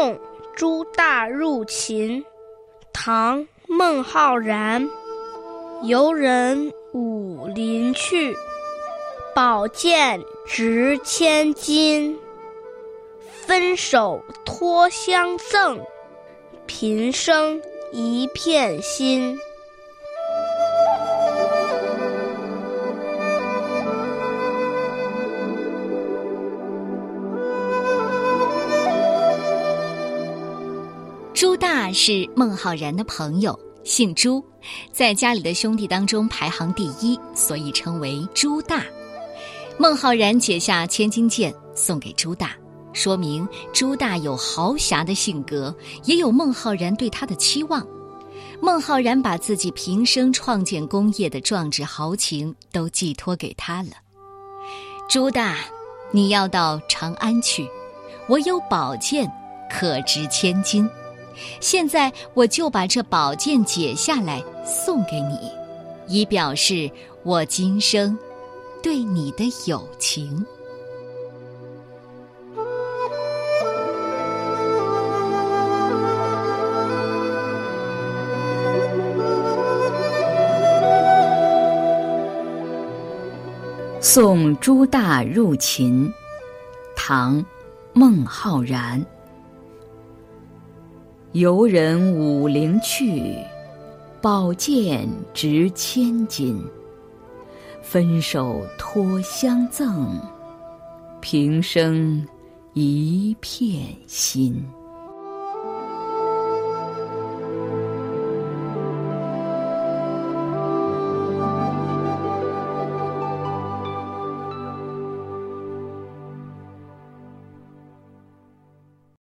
送朱大入秦，唐·孟浩然。游人武陵去，宝剑值千金。分手脱相赠，平生一片心。朱大是孟浩然的朋友，姓朱，在家里的兄弟当中排行第一，所以称为朱大。孟浩然解下千金剑送给朱大，说明朱大有豪侠的性格，也有孟浩然对他的期望。孟浩然把自己平生创建功业的壮志豪情都寄托给他了。朱大，你要到长安去，我有宝剑，可值千金。现在我就把这宝剑解下来送给你，以表示我今生对你的友情。送朱大入秦，唐·孟浩然。游人五陵去，宝剑值千金。分手托相赠，平生一片心。